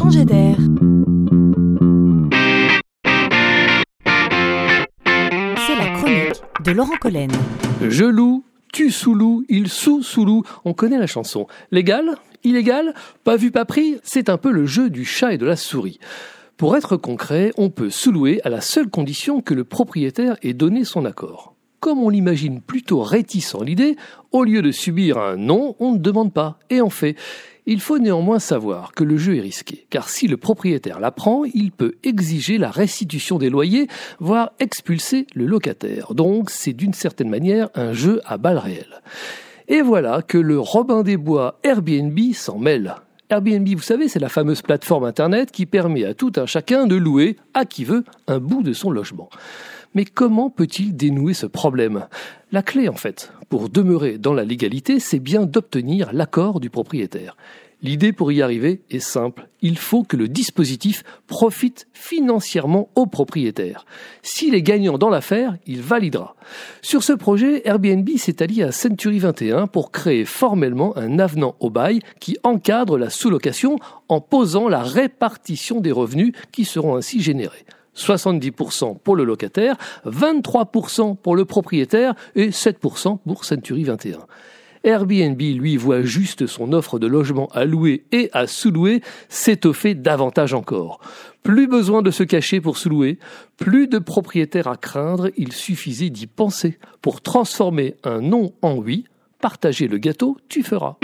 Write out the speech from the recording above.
changer d'air. C'est la chronique de Laurent Collen. Je loue, tu sous-loues, il sous-sous-loue. On connaît la chanson. Légal Illégal Pas vu, pas pris C'est un peu le jeu du chat et de la souris. Pour être concret, on peut sous-louer à la seule condition que le propriétaire ait donné son accord. Comme on l'imagine plutôt réticent l'idée, au lieu de subir un non, on ne demande pas, et en fait. Il faut néanmoins savoir que le jeu est risqué, car si le propriétaire l'apprend, il peut exiger la restitution des loyers, voire expulser le locataire. Donc c'est d'une certaine manière un jeu à balles réelles. Et voilà que le Robin des Bois Airbnb s'en mêle. Airbnb, vous savez, c'est la fameuse plateforme Internet qui permet à tout un chacun de louer, à qui veut, un bout de son logement. Mais comment peut-il dénouer ce problème? La clé, en fait, pour demeurer dans la légalité, c'est bien d'obtenir l'accord du propriétaire. L'idée pour y arriver est simple. Il faut que le dispositif profite financièrement au propriétaire. S'il est gagnant dans l'affaire, il validera. Sur ce projet, Airbnb s'est allié à Century 21 pour créer formellement un avenant au bail qui encadre la sous-location en posant la répartition des revenus qui seront ainsi générés. 70% pour le locataire, 23% pour le propriétaire et 7% pour Century 21. Airbnb, lui, voit juste son offre de logement à louer et à sous-louer s'étoffer davantage encore. Plus besoin de se cacher pour sous-louer, plus de propriétaires à craindre, il suffisait d'y penser pour transformer un non en oui. Partager le gâteau, tu feras.